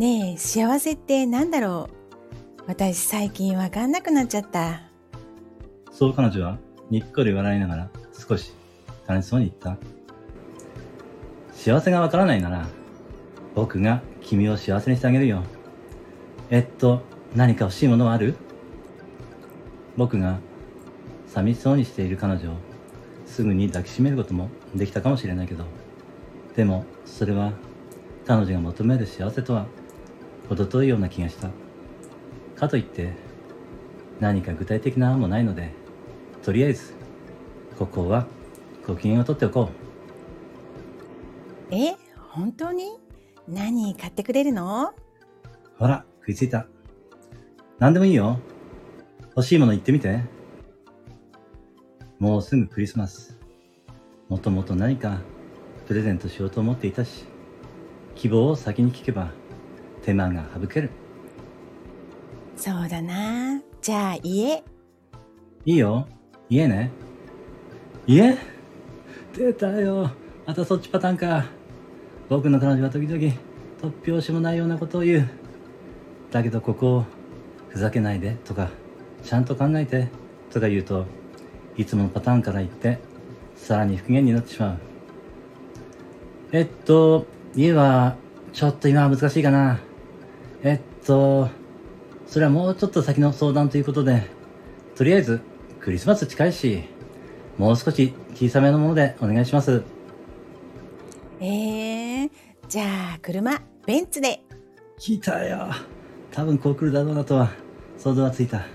ねえ、幸せって何だろう？私最近わかんなくなっちゃった。そう彼女はにっこり笑いながら少し楽しそうに言った。幸せがわからないなら、僕が君を幸せにしてあげるよ。えっと、何か欲しいものはある？僕が寂しそうにしている彼女をすぐに抱きしめることもできたかもしれないけど、でもそれは彼女が求める幸せとは程遠いような気がした。かといって何か具体的な案もないので、とりあえずここはご機嫌をとっておこう。え本当に？何買ってくれるの？ほら、食いついた。何でもいいよ。欲しいもの言ってみて。もうすぐクリスマス。もともと何かプレゼントしようと思っていたし、希望を先に聞けば手間が省ける。そうだな。じゃあ家。いいよ。家ね。家？出たよ。またそっちパターンか。僕の彼女は時々突拍子もないようなことを言う。だけどここをふざけないでとか、ちゃんと考えてとか言うと、いつものパターンから言って、さらに復元になってしまう。えっと、家は、ちょっと今は難しいかな。えっと、それはもうちょっと先の相談ということで、とりあえず、クリスマス近いし、もう少し小さめのものでお願いします。えー、じゃあ車、ベンツで。来たよ。多分こう来るだろうなとは想像はついた。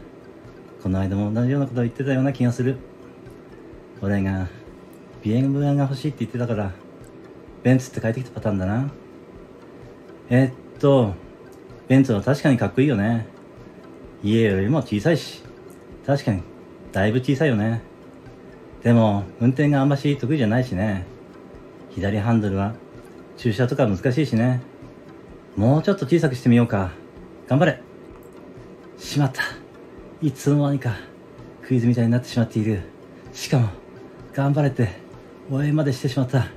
この間も同じようなことを言ってたような気がする。俺が BM が欲しいって言ってたから、ベンツって帰ってきたパターンだな。えっと、ベンツは確かにかっこいいよね。家よりも小さいし、確かに、だいぶ小さいよね。でも、運転があんまし得意じゃないしね。左ハンドルは、駐車とか難しいしね。もうちょっと小さくしてみようか。頑張れ。しまった。いつの間にか、クイズみたいになってしまっている。しかも、頑張れて、応援までしてしまった。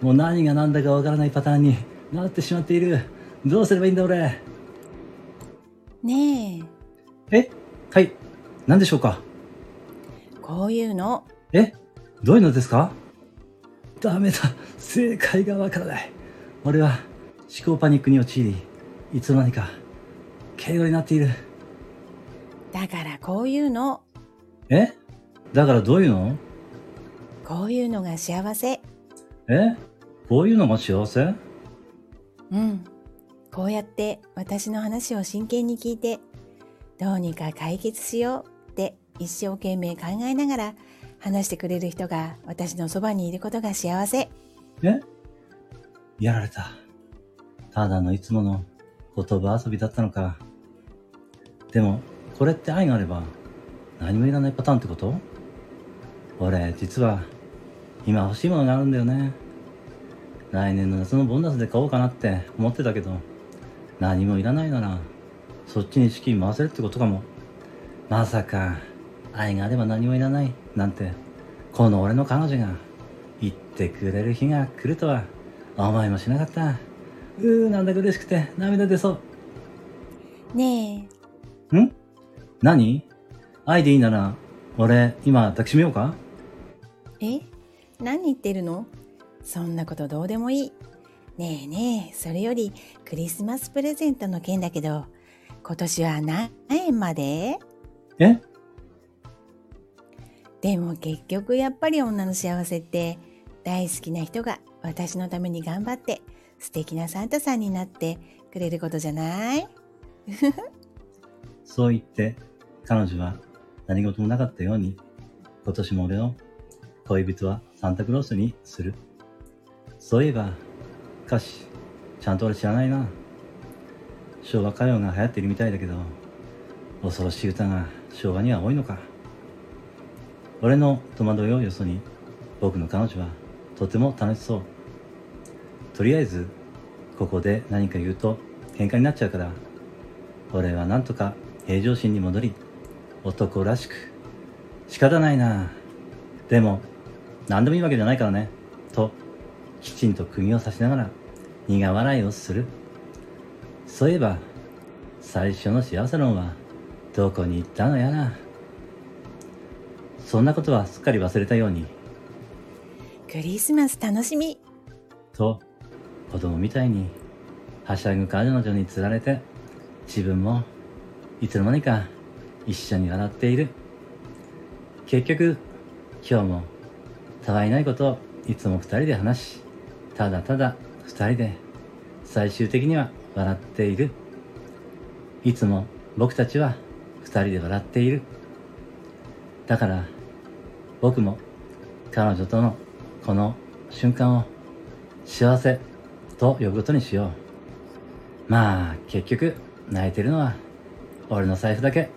もう何が何だかわからないパターンになってしまっている。どうすればいいんだ俺。ねえ、えはい。何でしょうか？こういうの。えどういうのですか？ダメだ。正解がわからない。俺は思考パニックに陥り、いつの間にか、敬語になっている。だからこういうの。え？だからどういうの？こういうのが幸せ。え？こういうのが幸せ？うん。こうやって私の話を真剣に聞いて、どうにか解決しようって一生懸命考えながら話してくれる人が私のそばにいることが幸せ。え？やられた。ただのいつもの言葉遊びだったのか。でも、これって愛があれば何もいらないパターンってこと？俺、実は今欲しいものがあるんだよね。来年の夏のボーナスで買おうかなって思ってたけど、何もいらないなら、そっちに資金回せるってことかも。まさか、愛があれば何もいらないなんて、この俺の彼女が言ってくれる日が来るとは思いもしなかった。うー、なんだか嬉しくて涙出そう。ねん？何？愛でいいなら、俺、今抱きしめようか？え、え？何言ってるの？そんなことどうでもいい。ねえねえ、それよりクリスマスプレゼントの件だけど、今年は何円まで？え？でも結局やっぱり女の幸せって大好きな人が私のために頑張って素敵なサンタさんになってくれることじゃない？そう言って、彼女は何事もなかったように、今年も俺を恋人はサンタクロースにする。そういえば、歌詞、ちゃんと俺知らないな。昭和歌謡が流行ってるみたいだけど、恐ろしい歌が昭和には多いのか。俺の戸惑いをよそに、僕の彼女はとても楽しそう。とりあえず、ここで何か言うと喧嘩になっちゃうから、俺はなんとか平常心に戻り、男らしく、仕方ないな。でも、何でもいいわけじゃないからね。と、きちんと釘を刺しながら、苦笑いをする。そういえば最初の幸せ論はどこに行ったのやら。そんなことはすっかり忘れたように。クリスマス楽しみ。と子供みたいにはしゃぐ彼女につられて自分もいつの間にか一緒に笑っている。結局今日もたわいないことをいつも二人で話しただただ二人で最終的には笑っている。いつも僕たちは二人で笑っている。だから僕も彼女とのこの瞬間を幸せと呼ぶことにしよう。まあ結局泣いてるのは俺の財布だけ。